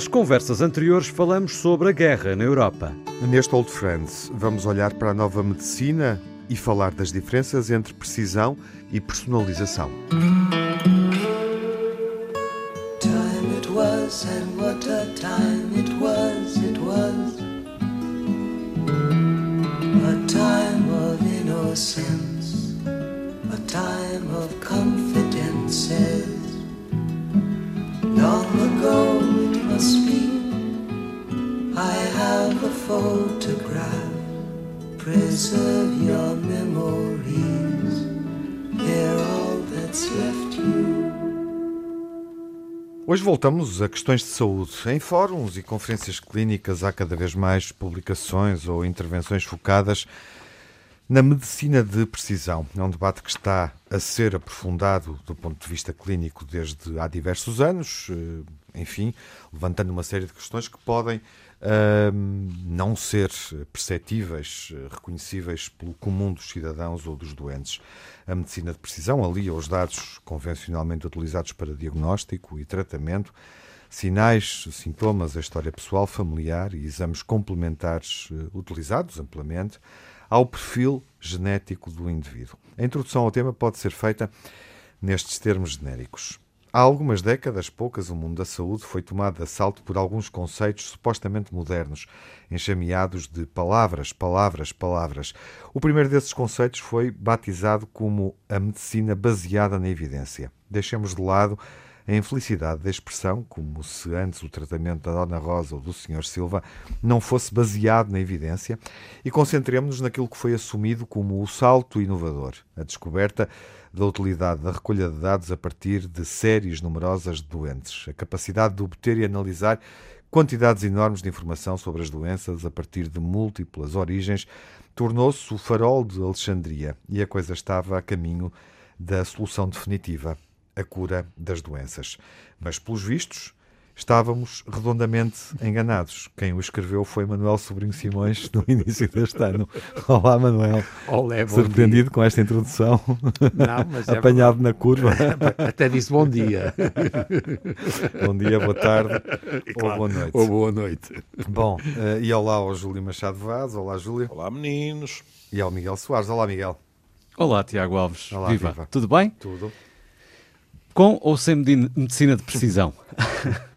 Nas conversas anteriores falamos sobre a guerra na Europa. Neste Old Friends, vamos olhar para a nova medicina e falar das diferenças entre precisão e personalização. Time it was and what a time it was, it was A time of innocence, a time of confidences Long ago I have a photograph Preserve your memories. They're all that's left you. Hoje voltamos a questões de saúde. Em fóruns e conferências clínicas há cada vez mais publicações ou intervenções focadas na medicina de precisão. É um debate que está a ser aprofundado do ponto de vista clínico desde há diversos anos, eh, enfim, levantando uma série de questões que podem não ser perceptíveis, reconhecíveis pelo comum dos cidadãos ou dos doentes. A medicina de precisão alia os dados convencionalmente utilizados para diagnóstico e tratamento, sinais, sintomas, a história pessoal, familiar e exames complementares eh, utilizados amplamente ao perfil genético do indivíduo. A introdução ao tema pode ser feita nestes termos genéricos. Há algumas décadas, poucas, o mundo da saúde foi tomado de assalto por alguns conceitos supostamente modernos, enxameados de palavras, palavras, palavras. O primeiro desses conceitos foi batizado como a medicina baseada na evidência. Deixemos de lado a infelicidade da expressão, como se antes o tratamento da Dona Rosa ou do Sr. Silva não fosse baseado na evidência, e concentremos-nos naquilo que foi assumido como o salto inovador, a descoberta da utilidade da recolha de dados a partir de séries numerosas de doentes, a capacidade de obter e analisar quantidades enormes de informação sobre as doenças a partir de múltiplas origens, tornou-se o farol de Alexandria e a coisa estava a caminho da solução definitiva, a cura das doenças. Mas, pelos vistos, estávamos redondamente enganados. Quem o escreveu foi Manuel Sobrinho Simões no início deste ano. Olá, Manuel. Olé, Surpreendido dia. com esta introdução. Não, mas é Apanhado é... na curva. Até disse bom dia. bom dia, boa tarde claro. ou boa noite. Ou boa noite. Bom, uh, e olá ao Júlio Machado Vaz. Olá, Júlio. Olá, meninos. E ao Miguel Soares. Olá, Miguel. Olá, Tiago Alves. Olá, viva. viva. Tudo bem? Tudo. Com ou sem medicina de precisão?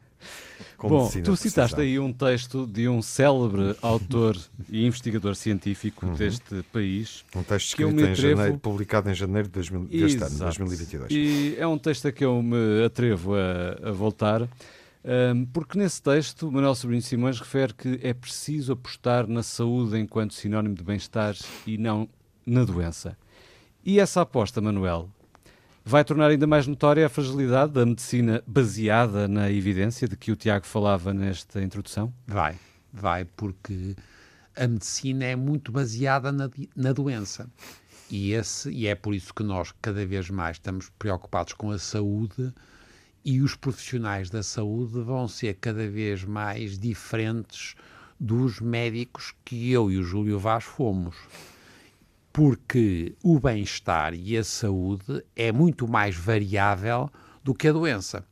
Bom, tu citaste aí um texto de um célebre autor e investigador científico uhum. deste país. Um texto escrito em atrevo... janeiro, publicado em janeiro de 2000, deste ano, 2022. E é um texto a que eu me atrevo a, a voltar, um, porque nesse texto Manuel Sobrinho Simões refere que é preciso apostar na saúde enquanto sinónimo de bem-estar e não na doença. E essa aposta, Manuel, vai tornar ainda mais notória a fragilidade da medicina baseada na evidência de que o Tiago falava nesta introdução? Vai, vai, porque a medicina é muito baseada na, na doença. E, esse, e é por isso que nós cada vez mais estamos preocupados com a saúde e os profissionais da saúde vão ser cada vez mais diferentes dos médicos que eu e o Júlio Vaz fomos porque o bem-estar e a saúde é muito mais variável do que a doença.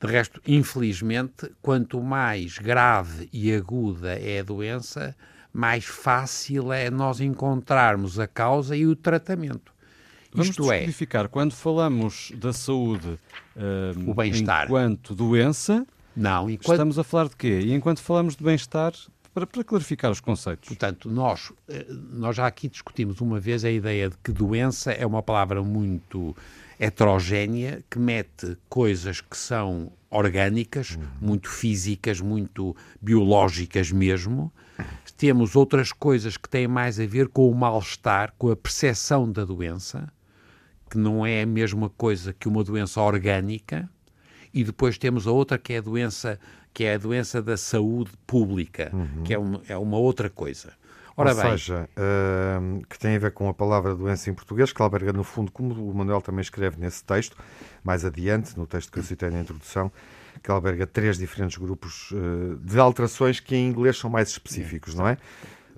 De resto, infelizmente, quanto mais grave e aguda é a doença, mais fácil é nós encontrarmos a causa e o tratamento. Vamos Isto é, quando falamos da saúde uh, o bem-estar enquanto doença, não, enquanto... estamos a falar de quê? E enquanto falamos de bem-estar, para, para clarificar os conceitos. Portanto, nós, eh, nós já aqui discutimos uma vez a ideia de que doença é uma palavra muito heterogénea que mete coisas que são orgânicas, uhum. muito físicas, muito biológicas mesmo. Temos outras coisas que têm mais a ver com o mal-estar, com a percepção da doença, que não é a mesma coisa que uma doença orgânica. E depois temos a outra que é a doença que é a doença da saúde pública, uhum. que é uma, é uma outra coisa. Ora Ou bem, seja, uh, que tem a ver com a palavra doença em português, que alberga, no fundo, como o Manuel também escreve nesse texto, mais adiante, no texto que eu citei na introdução, que alberga três diferentes grupos uh, de alterações que em inglês são mais específicos, não é?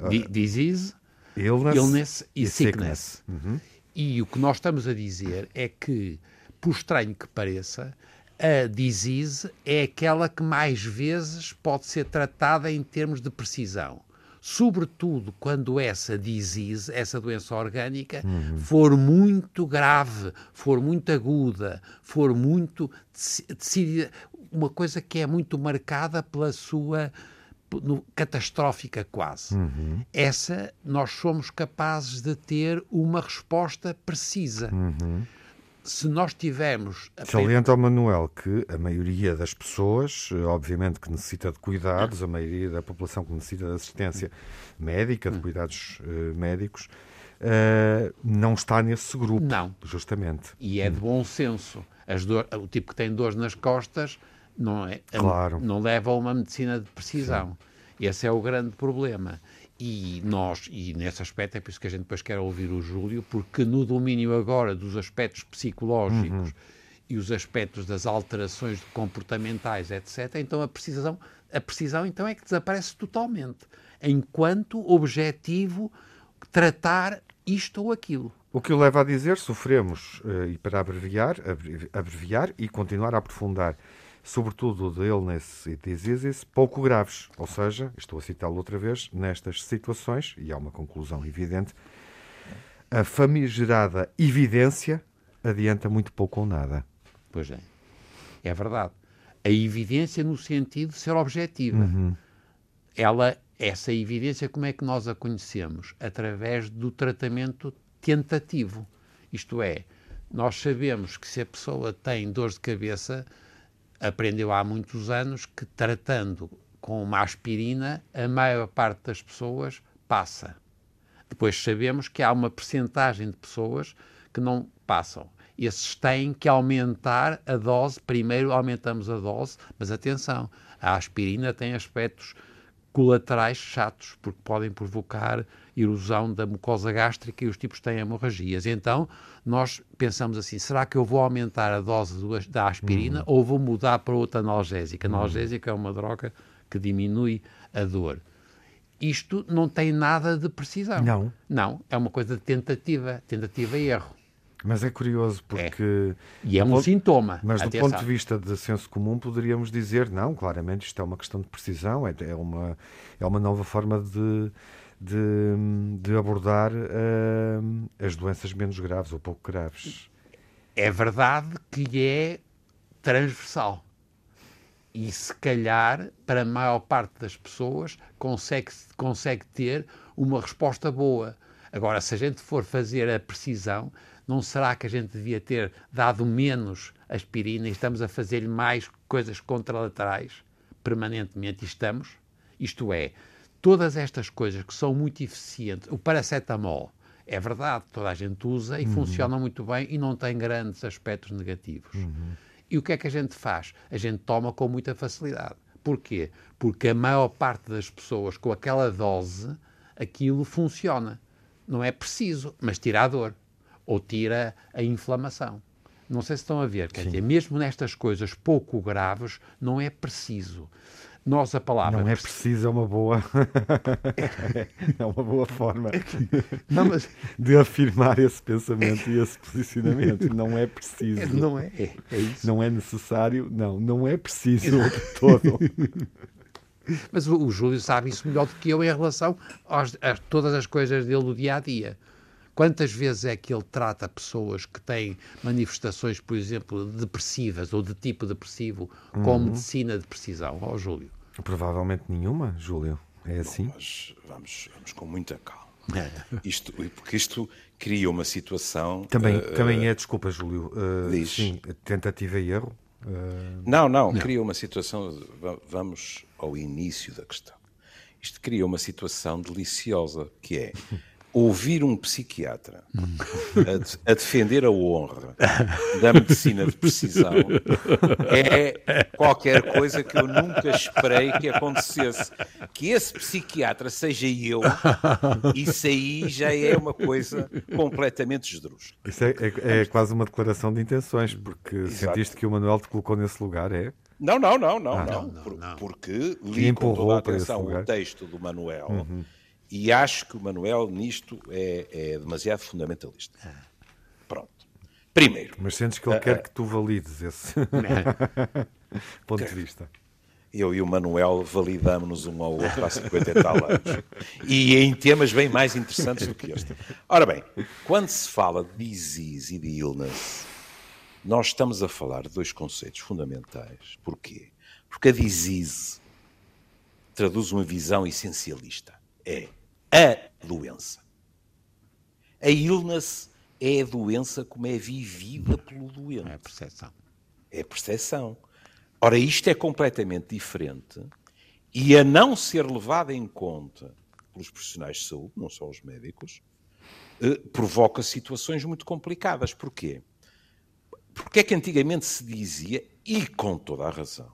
D disease, illness, illness e, e sickness. sickness. Uhum. E o que nós estamos a dizer é que, por estranho que pareça, a disease é aquela que mais vezes pode ser tratada em termos de precisão. Sobretudo quando essa disease, essa doença orgânica, uhum. for muito grave, for muito aguda, for muito decidida, uma coisa que é muito marcada pela sua no, catastrófica quase. Uhum. Essa nós somos capazes de ter uma resposta precisa. Uhum se nós tivermos. Salienta ao Manuel que a maioria das pessoas, obviamente que necessita de cuidados, a maioria da população que necessita de assistência médica, de cuidados uh, médicos, uh, não está nesse grupo. Não. Justamente. E é de bom senso. Dor, o tipo que tem dores nas costas não, é, claro. não leva a uma medicina de precisão. Sim. Esse é o grande problema. E nós, e nesse aspecto é por isso que a gente depois quer ouvir o Júlio, porque no domínio agora dos aspectos psicológicos uhum. e os aspectos das alterações comportamentais, etc., então a precisão, a precisão então é que desaparece totalmente, enquanto objetivo tratar isto ou aquilo. O que o leva a dizer, sofremos, eh, e para abreviar, abreviar e continuar a aprofundar sobretudo de illness e diseases, pouco graves. Ou seja, estou a citá-lo outra vez, nestas situações, e há uma conclusão evidente, a famigerada evidência adianta muito pouco ou nada. Pois é. É verdade. A evidência no sentido de ser objetiva. Uhum. Ela, essa evidência, como é que nós a conhecemos? Através do tratamento tentativo. Isto é, nós sabemos que se a pessoa tem dor de cabeça, aprendeu há muitos anos que tratando com uma aspirina, a maior parte das pessoas passa. Depois sabemos que há uma percentagem de pessoas que não passam. Esses têm que aumentar a dose. Primeiro aumentamos a dose, mas atenção, a aspirina tem aspectos colaterais chatos, porque podem provocar erosão da mucosa gástrica e os tipos têm hemorragias. Então, nós pensamos assim: será que eu vou aumentar a dose do, da aspirina uhum. ou vou mudar para outra analgésica? Uhum. analgésica é uma droga que diminui a dor. Isto não tem nada de precisão. Não. Não, é uma coisa de tentativa, tentativa e erro. Mas é curioso porque. É. E é um ponto, sintoma. Mas do ponto de vista de senso comum, poderíamos dizer: não, claramente isto é uma questão de precisão, é, é uma, é uma nova forma de, de, de abordar uh, as doenças menos graves ou pouco graves. É verdade que é transversal. E se calhar, para a maior parte das pessoas, consegue, consegue ter uma resposta boa. Agora, se a gente for fazer a precisão, não será que a gente devia ter dado menos aspirina e estamos a fazer mais coisas contralaterais permanentemente? E estamos. Isto é, todas estas coisas que são muito eficientes, o paracetamol, é verdade, toda a gente usa e uhum. funciona muito bem e não tem grandes aspectos negativos. Uhum. E o que é que a gente faz? A gente toma com muita facilidade. Porquê? Porque a maior parte das pessoas, com aquela dose, aquilo funciona. Não é preciso, mas tira a dor ou tira a inflamação. Não sei se estão a ver, quer dizer, mesmo nestas coisas pouco graves, não é preciso. Nós a palavra. Não é preciso, é uma boa. é uma boa forma não, mas... de afirmar esse pensamento e esse posicionamento. Não é preciso. Não é. é, é isso. Não é necessário. Não, não é preciso de todo. Mas o, o Júlio sabe isso melhor do que eu em relação aos, a todas as coisas dele do dia a dia. Quantas vezes é que ele trata pessoas que têm manifestações, por exemplo, depressivas ou de tipo depressivo com uhum. medicina de precisão? Ó, oh, Júlio. Provavelmente nenhuma, Júlio. É assim? Bom, mas vamos, vamos com muita calma. É. Isto, porque isto cria uma situação. Também, uh, também é, desculpa, Júlio. Uh, diz. Sim, tentativa e erro. Uh... Não, não, não, cria uma situação. Vamos ao início da questão. Isto cria uma situação deliciosa, que é ouvir um psiquiatra a, a, defender a honra da medicina de precisão é qualquer coisa que eu nunca esperei que acontecesse. Que esse psiquiatra seja eu, isso aí já é uma coisa completamente esdrúxula. Isso é, é, é, quase uma declaração de intenções, porque Exato. sentiste que o Manuel te colocou nesse lugar, é? Não, não, não, não, ah, não, não, não, Porque li com toda a atenção o texto do Manuel. Uhum e acho que o Manuel nisto é, é demasiado fundamentalista. Ah. Pronto. Primeiro. Mas sentes que ele uh, quer que tu valides esse ponto de vista. Eu e o Manuel validamos-nos um ao outro há 50 e tal anos. E em temas bem mais interessantes do que este. Ora bem, quando se fala de disease e de illness, nós estamos a falar de dois conceitos fundamentais. Porquê? Porque a disease traduz uma visão essencialista. É a doença. A illness é a doença como é vivida pelo doente. É a percepção. É a percepção. Ora, isto é completamente diferente e a não ser levada em conta pelos profissionais de saúde, não só os médicos, eh, provoca situações muito complicadas. Porquê? Porque é que antigamente se dizia, e com toda a razão,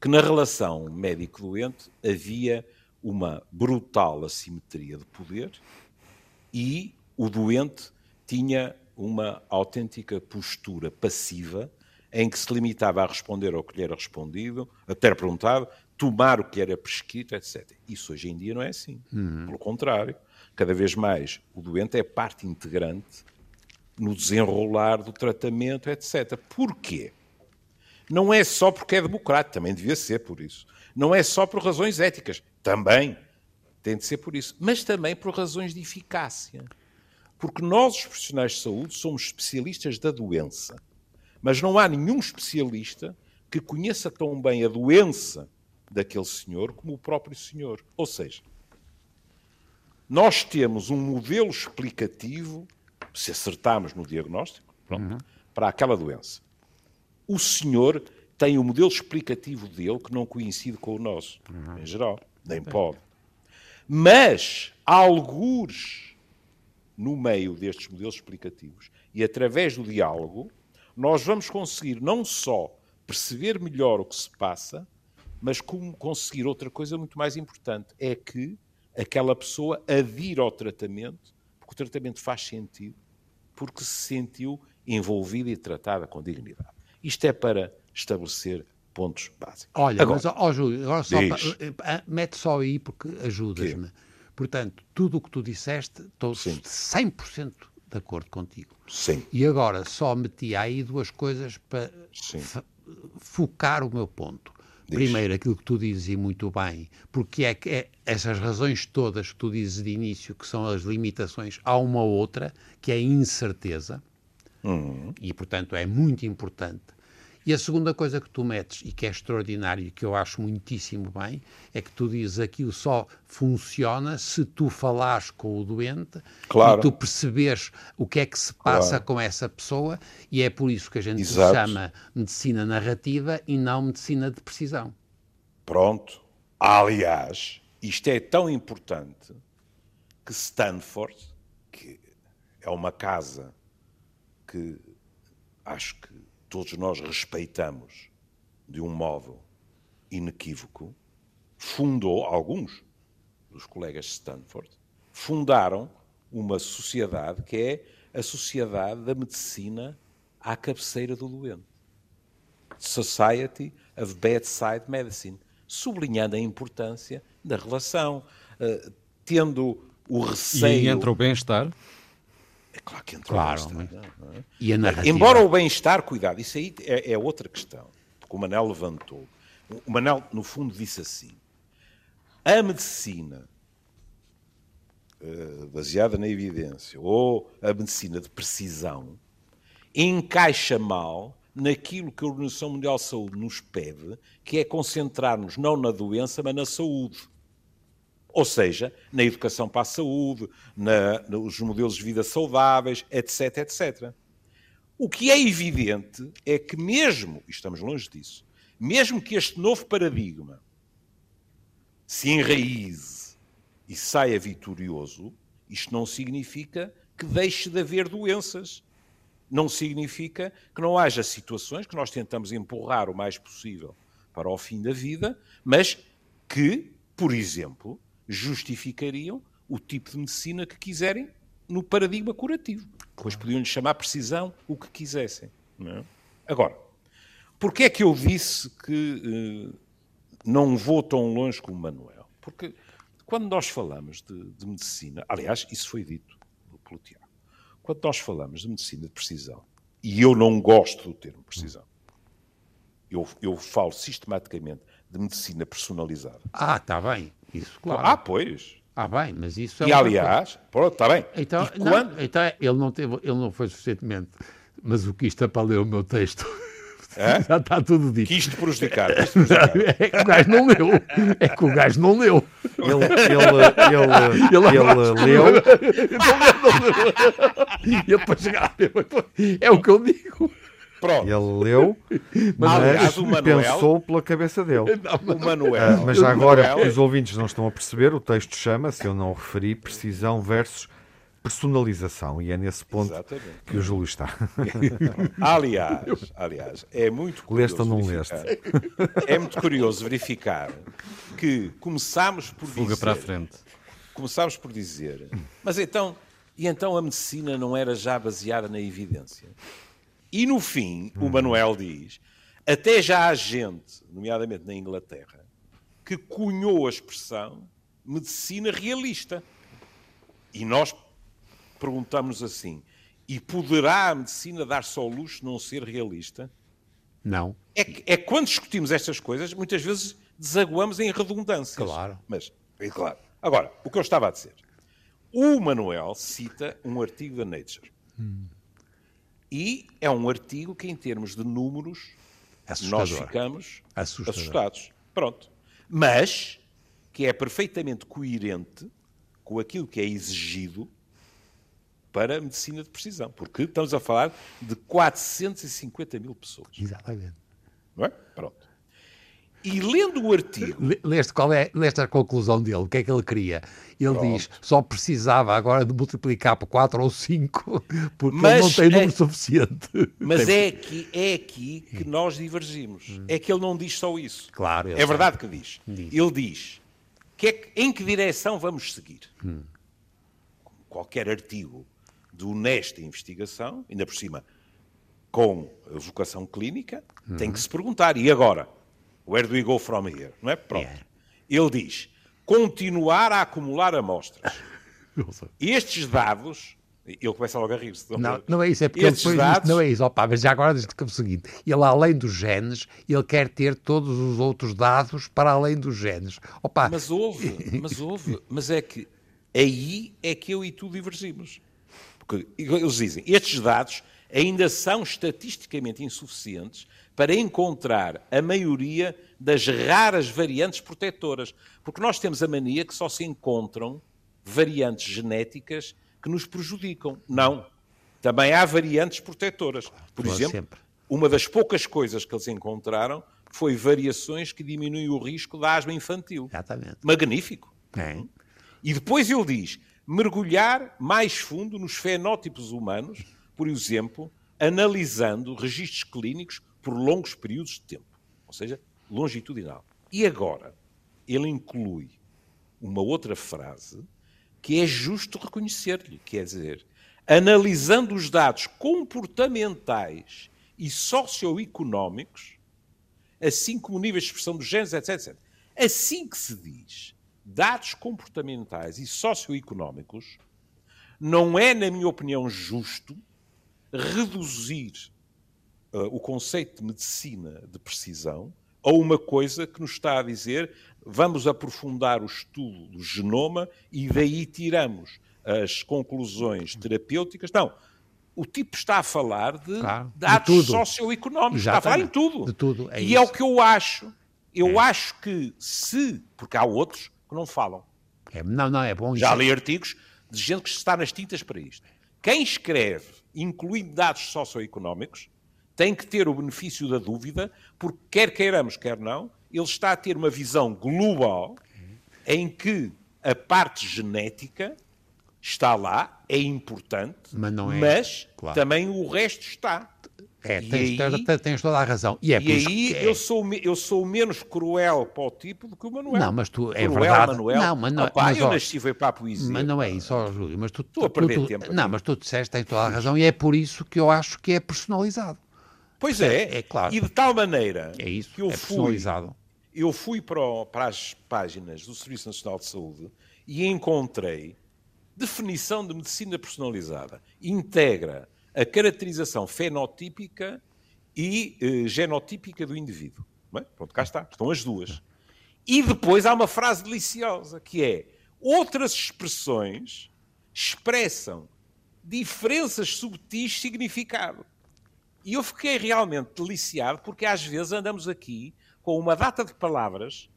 que na relação médico-doente havia uma brutal assimetria de poder e o doente tinha uma autêntica postura passiva em que se limitava a responder ao que lhe era respondido, a ter perguntado, tomar o que lhe era prescrito, etc. Isso hoje em dia não é assim. Uhum. Pelo contrário, cada vez mais o doente é parte integrante no desenrolar do tratamento, etc. Porquê? Não é só porque é democrático, também devia ser por isso. Não é só por razões éticas, também tem de ser por isso, mas também por razões de eficácia. Porque nós, os profissionais de saúde, somos especialistas da doença. Mas não há nenhum especialista que conheça tão bem a doença daquele senhor como o próprio senhor. Ou seja, nós temos um modelo explicativo se acertarmos no diagnóstico, pronto, uhum. para aquela doença. O senhor tem o modelo explicativo dele que não coincide com o nosso, uhum. em geral, nem pode. Mas, há algures no meio destes modelos explicativos e através do diálogo, nós vamos conseguir não só perceber melhor o que se passa, mas como conseguir outra coisa muito mais importante, é que aquela pessoa adira ao tratamento, porque o tratamento faz sentido porque se sentiu envolvida e tratada com dignidade. Isto é para estabelecer pontos básicos. Olha, agora, mas, ó, Júlio, agora só para, eh, mete só aí porque ajudas-me. Portanto, tudo o que tu disseste, estou Sim. 100% de acordo contigo. Sim. E agora só meti aí duas coisas para focar o meu ponto. Primeiro, aquilo que tu dizes e muito bem, porque é que é essas razões todas que tu dizes de início, que são as limitações, há uma outra, que é a incerteza, uhum. e portanto é muito importante e a segunda coisa que tu metes, e que é extraordinário, e que eu acho muitíssimo bem, é que tu dizes aquilo só funciona se tu falares com o doente claro. e tu perceberes o que é que se passa claro. com essa pessoa, e é por isso que a gente Exato. chama medicina narrativa e não medicina de precisão. Pronto. Aliás, isto é tão importante que Stanford, que é uma casa que acho que todos nós respeitamos de um modo inequívoco, fundou, alguns dos colegas de Stanford, fundaram uma sociedade que é a Sociedade da Medicina à cabeceira do doente. Society of Bedside Medicine, sublinhando a importância da relação, uh, tendo o receio... E entra o bem-estar? É claro que entra claro, o bem-estar. É? E a narrativa? Embora o bem-estar, cuidado, isso aí é, é, outra questão, que o Manel levantou. O Manel, no fundo, disse assim: a medicina uh, baseada na evidência ou a medicina de precisão encaixa mal naquilo que a Organização Mundial de Saúde nos pede, que é concentrar-nos não na doença, mas na saúde. Ou seja, na educação para a saúde, na, nos modelos de vida saudáveis, etc, etc. O que é evidente é que mesmo, e estamos longe disso, mesmo que este novo paradigma se enraize e saia vitorioso, isto não significa que deixe de haver doenças. Não significa que não haja situações que nós tentamos empurrar o mais possível para o fim da vida, mas que, por exemplo, justificariam o tipo de medicina que quiserem no paradigma curativo. Depois podiam-lhe chamar precisão o que quisessem. É? Agora, porquê é que eu disse que uh, não vou tão longe como Manuel? Porque quando nós falamos de, de medicina, aliás, isso foi dito pelo Tiago, quando nós falamos de medicina de precisão, e eu não gosto do termo precisão. Eu, eu falo sistematicamente de medicina personalizada. Ah, está bem. Isso, claro. Ah, pois. Ah, bem, mas isso é. E aliás, pronto, está bem. Então, E não, quando- então ele, não teve, ele não foi suficientemente masoquista para ler o meu texto. Hã? Já está tudo dito. Quis te prejudicar. quis prejudicar. É que o gajo não leu. É que o gajo não leu. Ele, ele, ele, Ele- ele leu, E eu depois chegava. É o que eu digo. Pronto. ele leu, mas o Manuel- pensou pela cabeça dele. Não, O Manuel. Ah, mas já agora, Manuel- porque os ouvintes não estão a perceber, o texto chama-se, eu não o referi, precisão versus personalização. E é nesse ponto Exatamente. que o Júlio está. Aliás, aliás, é muito curioso. Leste ou não verificar- É muito curioso verificar que começámos por Fuga dizer, para a frente. começámos por dizer, mas então, e então a medicina não era já baseada na evidência? E no fim, o Manuel diz, até já há gente, nomeadamente na Inglaterra, que cunhou a expressão medicina realista. E nós perguntamos assim, e poderá a medicina dar-se ao luxo de não ser realista? Não. É, que- é quando discutimos estas coisas, muitas vezes desaguamos em redundâncias. Claro. Mas, é claro. Agora, o que eu estava a dizer. O Manuel cita um artigo da Nature. E é um artigo que, em termos de números, Assustador. nós ficamos Assustador. assustados. Pronto. Mas que é perfeitamente coerente com aquilo que é exigido para a medicina de precisão. Porque estamos a falar de 450 mil pessoas. Exatamente. Não é? Pronto. E lendo o artigo, Le- Leste, qual é, leste a conclusão dele? O que é que ele queria? Ele diz só precisava agora de multiplicar por 4 ou 5 porque ele não Mas tem é- número suficiente. mas é aqui, é aqui que nós divergimos. É que ele não diz só isso. Claro, É sei. verdade que diz. Diz. Ele diz que é que- em que direção vamos seguir. Como Qualquer artigo de honesta investigação, ainda por cima com a vocação clínica, tem que se perguntar. E agora? Where do we go from here? Não é? Pronto. Yeah. Ele diz continuar a acumular amostras. E estes dados, ele começa logo a rir-se. Não, não é isso, é porque ele depois diz, dados, não é isso, opa, mas já agora diz que é o seguinte, ele além dos genes, ele quer ter todos os outros dados para além dos genes. Opa, Mas houve, mas houve, mas é que aí é que eu e tu divergimos. Porque eles dizem, estes dados ainda são estatisticamente insuficientes para encontrar a maioria das raras variantes protetoras. Porque nós temos a mania que só se encontram variantes genéticas que nos prejudicam. Não. Também há variantes protetoras. Por exemplo, sempre. uma das poucas coisas que eles encontraram foi variações que diminuem o risco da asma infantil. exatamente. Magnífico. É. E depois ele diz: mergulhar mais fundo nos fenótipos humanos, por exemplo, analisando registros clínicos por longos períodos de tempo, ou seja, longitudinal. E agora, ele inclui uma outra frase que é justo reconhecer-lhe, quer dizer, analisando os dados comportamentais e socioeconómicos, assim como níveis de expressão dos genes, etc, etc. Assim que se diz dados comportamentais e socioeconómicos, não é, na minha opinião, justo reduzir uh, o conceito de medicina de precisão a uma coisa que nos está a dizer vamos aprofundar o estudo do genoma e daí tiramos as conclusões terapêuticas. Não. O tipo está a falar de Claro, de dados tudo. socioeconómicos, está a falar em tudo. De tudo, é e é o isso. que eu acho. Eu acho que se, porque há outros que não falam. É, não, não, é bom. Já isso é- li artigos de gente que está nas tintas para isto. Quem escreve, incluindo dados socioeconómicos, tem que ter o benefício da dúvida, porque quer queiramos, quer não, ele está a ter uma visão global em que a parte genética está lá, é importante, Mas é- mas claro. também o resto está. É, tens, aí- tens- toda a razão. E é E aí é. eu, sou, eu sou menos cruel para o tipo do que o Manuel. Não, mas tu- é cruel, verdade. Manuel. Não, mas não- Opa, mas, eu ó, nasci foi para a poesia. Mas não é isso, ó, Júlio. Mas tu, Estou a tu- perder tu- tempo Não, aqui. mas tu disseste, tens toda a razão. E é por isso que eu acho que é personalizado. Pois é, É claro. E de tal maneira É isso, que eu é fui, eu fui para, o- para as páginas do Serviço Nacional de Saúde e encontrei definição de medicina personalizada. Integra a caracterização fenotípica e eh, genotípica do indivíduo. Bem, pronto, cá está, estão as duas. E depois há uma frase deliciosa que é: outras expressões expressam diferenças subtis de significado. E eu fiquei realmente deliciado porque às vezes andamos aqui com uma data de palavras,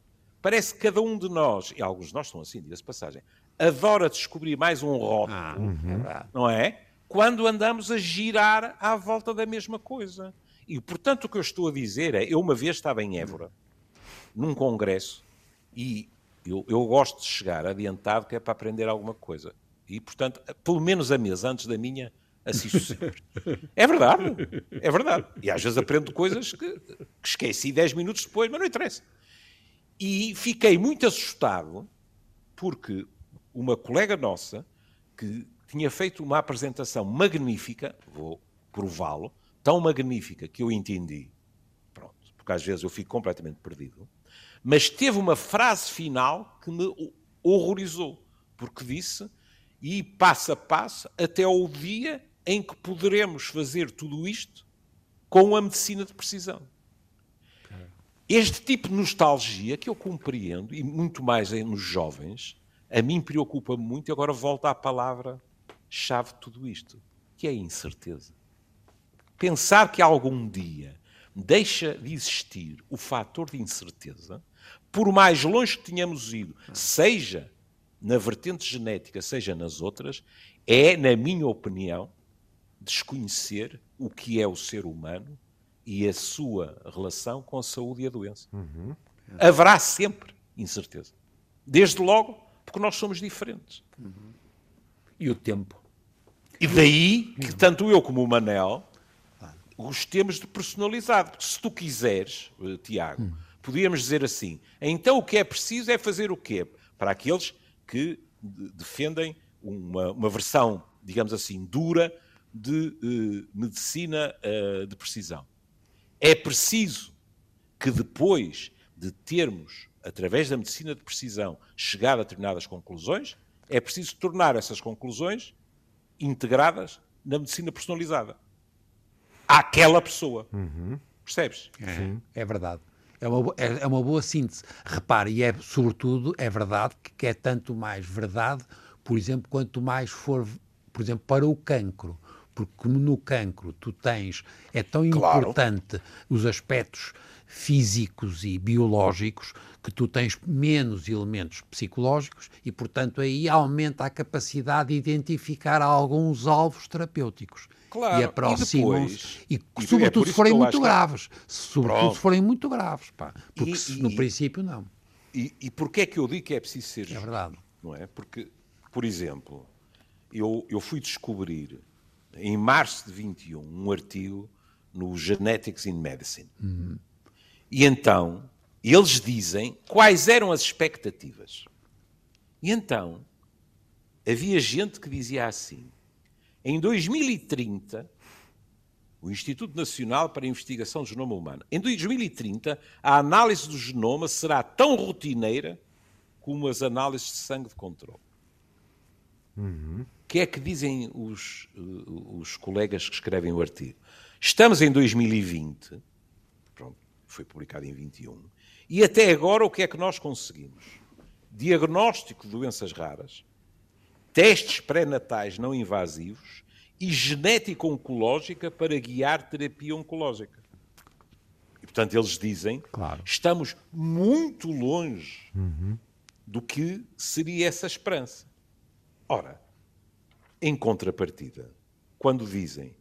parece que cada um de nós, e alguns de nós são assim, diga-se passagem, adora descobrir mais um rótulo, ah, uhum. não é? Quando andamos a girar à volta da mesma coisa. E, portanto, o que eu estou a dizer é, eu uma vez estava em Évora, num congresso, e eu, eu gosto de chegar adiantado, que é para aprender alguma coisa. E, portanto, pelo menos a mesa antes da minha, assisto sempre. É verdade, é verdade. E às vezes aprendo coisas que, que esqueci 10 minutos depois, mas não interessa. E fiquei muito assustado porque uma colega nossa, que tinha feito uma apresentação magnífica, vou prová-lo, tão magnífica que eu entendi, pronto, porque às vezes eu fico completamente perdido, mas teve uma frase final que me horrorizou, porque disse, e passo a passo, até ao dia em que poderemos fazer tudo isto com a medicina de precisão. Este tipo de nostalgia que eu compreendo, e muito mais nos jovens, a mim preocupa muito, e agora volto à palavra-chave de tudo isto, que é a incerteza. Pensar que algum dia deixa de existir o fator de incerteza, por mais longe que tenhamos ido, seja na vertente genética, seja nas outras, é, na minha opinião, desconhecer o que é o ser humano e a sua relação com a saúde e a doença. Uhum. Haverá sempre incerteza. Desde logo, porque nós somos diferentes. Uhum. E o tempo. E daí que tanto eu como o Manel gostemos de personalizado. Porque se tu quiseres, eh, Tiago, hum. podíamos dizer assim: então o que é preciso é fazer o quê? Para aqueles que defendem uma, uma versão, digamos assim, dura de uh, medicina uh, de precisão. É preciso que depois de termos, através da medicina de precisão, chegado a determinadas conclusões, é preciso tornar essas conclusões integradas na medicina personalizada. Àquela pessoa. Uhum. Percebes? É, é verdade. É uma, é, é uma boa síntese. Repare, e é, sobretudo, é verdade que, que é tanto mais verdade, por exemplo, quanto mais for, por exemplo, para o cancro porque como no cancro tu tens, é tão claro. importante os aspectos físicos e biológicos que tu tens menos elementos psicológicos e, portanto, aí aumenta a capacidade de identificar alguns alvos terapêuticos. Claro, e aproximam-se. E, e, e, sobretudo é se forem muito graves. Sobretudo Pronto. se forem muito graves, pá. Porque e, se, no princípio não. E, e porquê é que eu digo que é preciso ser É verdade. Não é? Porque, por exemplo, eu, eu fui descobrir em março de 21, um artigo no Genetics in Medicine. Uhum. E então, eles dizem quais eram as expectativas. E então, havia gente que dizia assim: em 2030, o Instituto Nacional para a Investigação do Genoma Humano, em 2030, a análise do genoma será tão rotineira como as análises de sangue de controle. Uhum que é que dizem os, eh, os colegas que escrevem o artigo? Estamos em 2020, pronto, foi publicado em 21, e até agora o que é que nós conseguimos? Diagnóstico de doenças raras, testes pré-natais não invasivos e genética oncológica para guiar terapia oncológica. E, portanto, eles dizem claro. estamos muito longe uhum. do que seria essa esperança. Ora, em contrapartida, quando dizem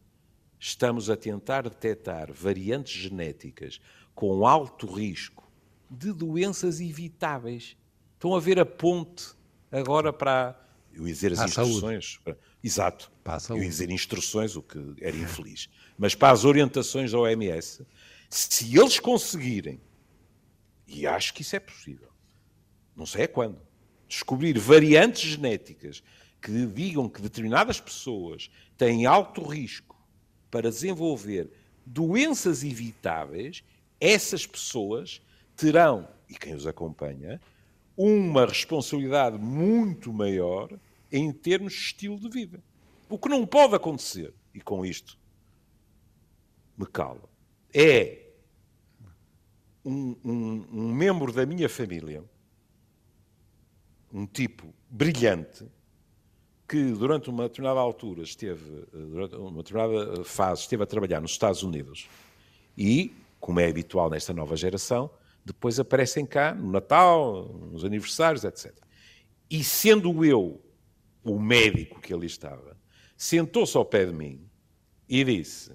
estamos a tentar detectar variantes genéticas com alto risco de doenças evitáveis, estão a ver a ponte agora para. Eu ia dizer as instruções. Para, exato. Eu ia dizer instruções, o que era infeliz. Mas para as orientações da OMS, se eles conseguirem, e acho que isso é possível, não sei é quando, descobrir variantes genéticas que digam que determinadas pessoas têm alto risco para desenvolver doenças evitáveis, essas pessoas terão, e quem os acompanha, uma responsabilidade muito maior em termos de estilo de vida. O que não pode acontecer e com isto me calo, é um, um, um membro da minha família, um tipo brilhante, que durante uma determinada altura esteve, durante uma determinada fase, esteve a trabalhar nos Estados Unidos e, como é habitual nesta nova geração, depois aparecem cá no Natal, nos aniversários, etc. E sendo eu o médico que ali estava, sentou-se ao pé de mim e disse: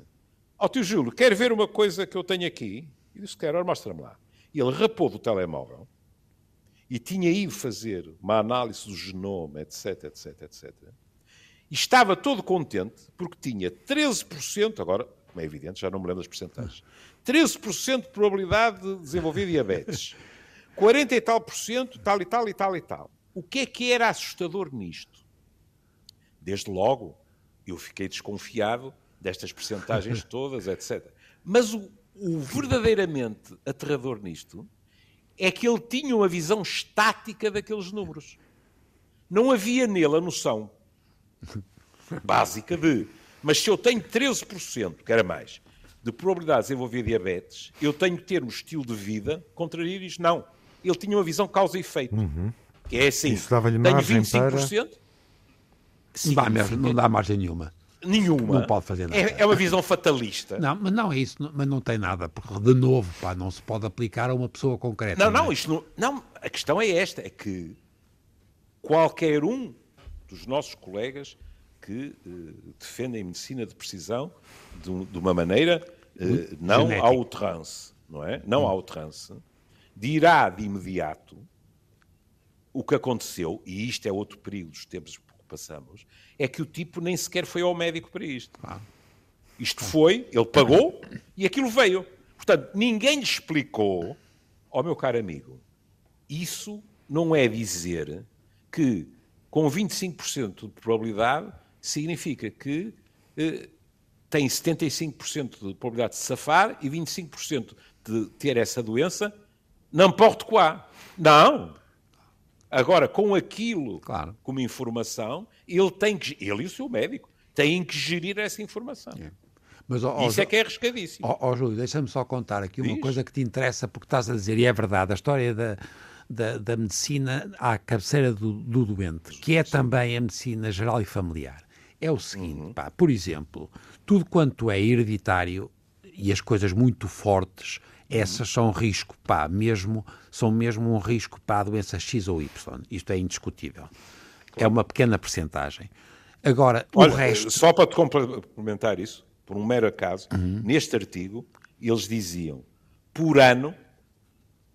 Ó oh, tio Júlio, quer ver uma coisa que eu tenho aqui? E disse: Quero, mostra-me lá. E ele rapou do telemóvel e tinha ido fazer uma análise do genoma, etc, etc, etc. E estava todo contente porque tinha 13%, agora, como é evidente, já não me lembro das porcentagens, 13% de probabilidade de desenvolver diabetes, 40 e tal por cento, tal e tal e tal e tal. O que é que era assustador nisto? Desde logo, eu fiquei desconfiado destas percentagens todas, etc. Mas o, o verdadeiramente aterrador nisto é que ele tinha uma visão estática daqueles números. Não havia nele a noção básica de, mas se eu tenho 13%, que era mais, de probabilidade de desenvolver diabetes, eu tenho que ter um estilo de vida contrariar isto. Não. Ele tinha uma visão causa e efeito. Uhum. Que é assim, tenho 25%... Para... Sim, não, dá mesmo, não dá margem nenhuma. Nenhuma. Não pode fazer nada. É, é, uma visão fatalista. Não, mas não é isso, mas não tem nada, porque de novo, pá, não se pode aplicar a uma pessoa concreta. Não, não, não, é? isto não, não, a questão é esta, é que qualquer um dos nossos colegas que uh, defendem medicina de precisão de, de uma maneira uh, não ao trance, não é? Não hum. ao trance, dirá de imediato o que aconteceu, e isto é outro perigo dos tempos passamos, é que o tipo nem sequer foi ao médico para isto. Ah. Isto foi, ele pagou e aquilo veio. Portanto, ninguém lhe explicou, ó oh, meu caro amigo, isso não é dizer que com 25% de probabilidade significa que eh, tem 75% de probabilidade de safar e 25% de ter essa doença, não porte quá. Não! Agora, com aquilo claro. como informação, ele tem que, ele e o seu médico, têm que gerir essa informação. É. Mas, ó, Isso ó, é que é arriscadíssimo. Ó, ó Júlio, deixa-me só contar aqui uma Diz. coisa que te interessa, porque estás a dizer, e é verdade, a história da, da, da medicina à cabeceira do, do doente, que é também a medicina geral e familiar. É o seguinte, uhum. pá, por exemplo, tudo quanto é hereditário e as coisas muito fortes essas são risco, pá, mesmo, são mesmo um risco para a doença X ou Y. Isto é indiscutível. É uma pequena percentagem. Agora, Olha, o resto... Só para te complementar isso, por um mero acaso, uhum. neste artigo, eles diziam, por ano,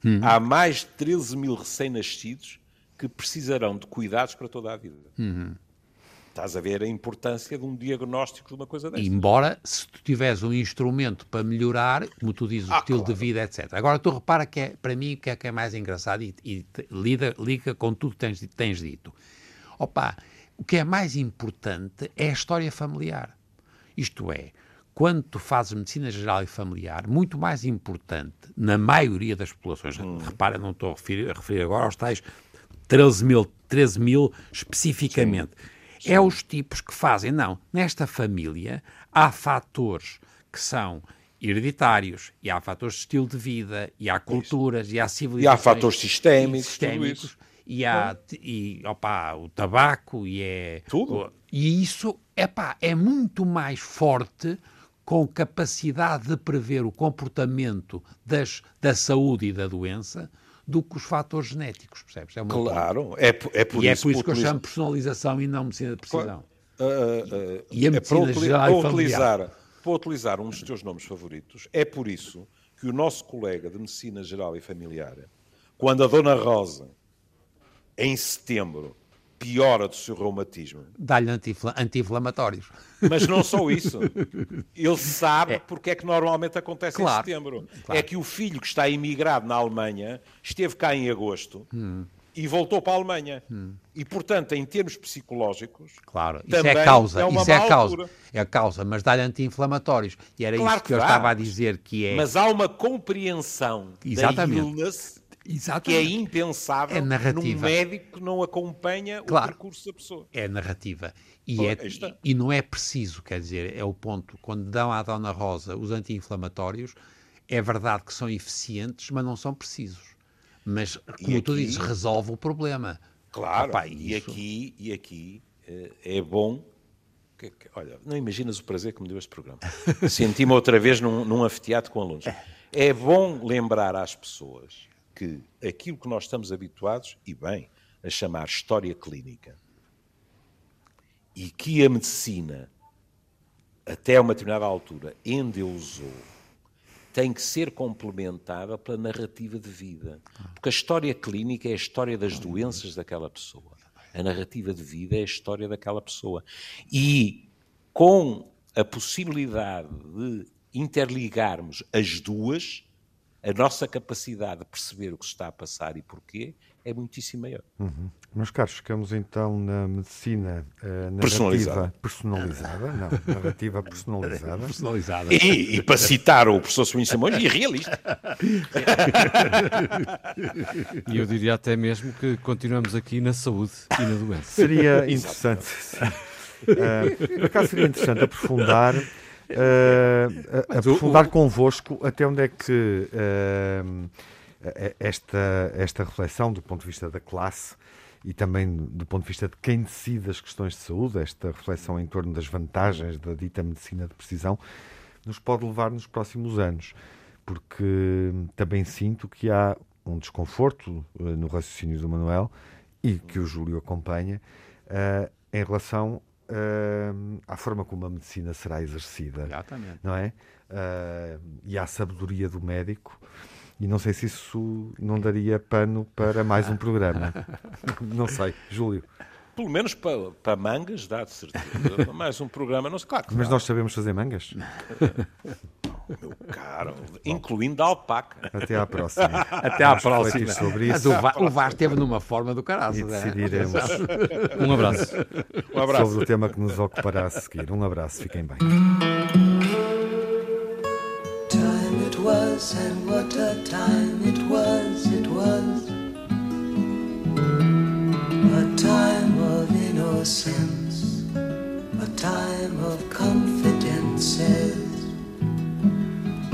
uhum. há mais de 13 mil recém-nascidos que precisarão de cuidados para toda a vida. Uhum. Estás a ver a importância de um diagnóstico de uma coisa dessa. Embora, se tu tiveres um instrumento para melhorar, como tu dizes, o ah, estilo claro. de vida, etc. Agora, tu repara que é, para mim, o que é que é mais engraçado e, e lida, liga com tudo que tens, tens dito. Opa, o que é mais importante é a história familiar. Isto é, quando tu fazes medicina geral e familiar, muito mais importante, na maioria das populações, hum. repara, não estou a referir, a referir agora aos tais 13 mil, 13 mil especificamente. Sim é os tipos que fazem. Não, nesta família há fatores que são hereditários, e há fatores de estilo de vida, e há culturas, isso. e há civilizações. E há fatores sistémicos, sistémicos e há e, opa, o tabaco, e é... Tudo. E isso, epá, é muito mais forte com capacidade de prever o comportamento das, da saúde e da doença do que os fatores genéticos, percebes? É claro, é, é por e é isso, é por isso que eu chamo personalização e não medicina de precisão. Uh, uh, e a medicina é geral para utilizar, para utilizar um dos teus nomes favoritos, é por isso que o nosso colega de medicina geral e familiar, quando a Dona Rosa, em setembro, piora do seu reumatismo. Dá-lhe anti-inflamatórios. Mas não só isso. Ele sabe é. porque é que normalmente acontece claro. em setembro. Claro. É que o filho que está imigrado na Alemanha esteve cá em agosto hum. e voltou para a Alemanha. Hum. E, portanto, em termos psicológicos. Claro, isso é causa. É isso é a causa. Altura. É a causa, mas dá-lhe anti-inflamatórios. E era claro isso que, que eu estava a dizer que é. Mas há uma compreensão Exatamente. da illness Exatamente. que é impensável é num médico que não acompanha claro. o percurso da pessoa. É narrativa. E, Pô, é, e, e, não é preciso, quer dizer, é o ponto, quando dão à Dona Rosa os anti-inflamatórios, é verdade que são eficientes, mas não são precisos. Mas, como aqui, tu dizes, resolve o problema. Claro, Opa, e, isso... aqui, e aqui uh, é bom olha, não imaginas o prazer que me deu este programa. Senti-me outra vez num, num anfiteatro com alunos. É bom lembrar às pessoas que aquilo que nós estamos habituados, e bem, a chamar história clínica, e que a medicina, até uma determinada altura, endeusou, tem que ser complementada pela narrativa de vida. Porque a história clínica é a história das doenças daquela pessoa. A narrativa de vida é a história daquela pessoa. E com a possibilidade de interligarmos as duas, a nossa capacidade de perceber o que se está a passar e porquê é muitíssimo maior. Uhum. Meus caros, ficamos então na medicina uh, personalizada. personalizada, não, narrativa personalizada. personalizada. E, e, para citar o professor Sobrinho Simões, e realista. e eu diria até mesmo que continuamos aqui na saúde e na doença. Seria interessante. uh, por acaso seria interessante aprofundar uh, aprofundar o, convosco até onde é que uh, esta, esta reflexão do ponto de vista da classe e também do ponto de vista de quem decide as questões de saúde, esta reflexão em torno das vantagens da dita medicina de precisão, nos pode levar nos próximos anos, porque também sinto que há um desconforto no raciocínio do Manuel e que o Júlio acompanha em relação uh, à forma como a medicina será exercida. Exatamente. Não é? Uh, e à sabedoria do médico. E não sei se isso não daria pano para mais um programa. não sei, Júlio. Pelo menos para, para mangas, dá de certeza. mais um programa, não sei, claro Mas nós sabemos fazer mangas? Meu caro, incluindo a alpaca. Até à próxima. Até à próxima. Sobre isso. o VAR esteve numa forma do caralho. E é? decidiremos. um abraço. Um abraço. Sobre o tema que nos ocupará a seguir. Um abraço, fiquem bem. Time it was and what a time it was, it was A time of innocence A time of confidences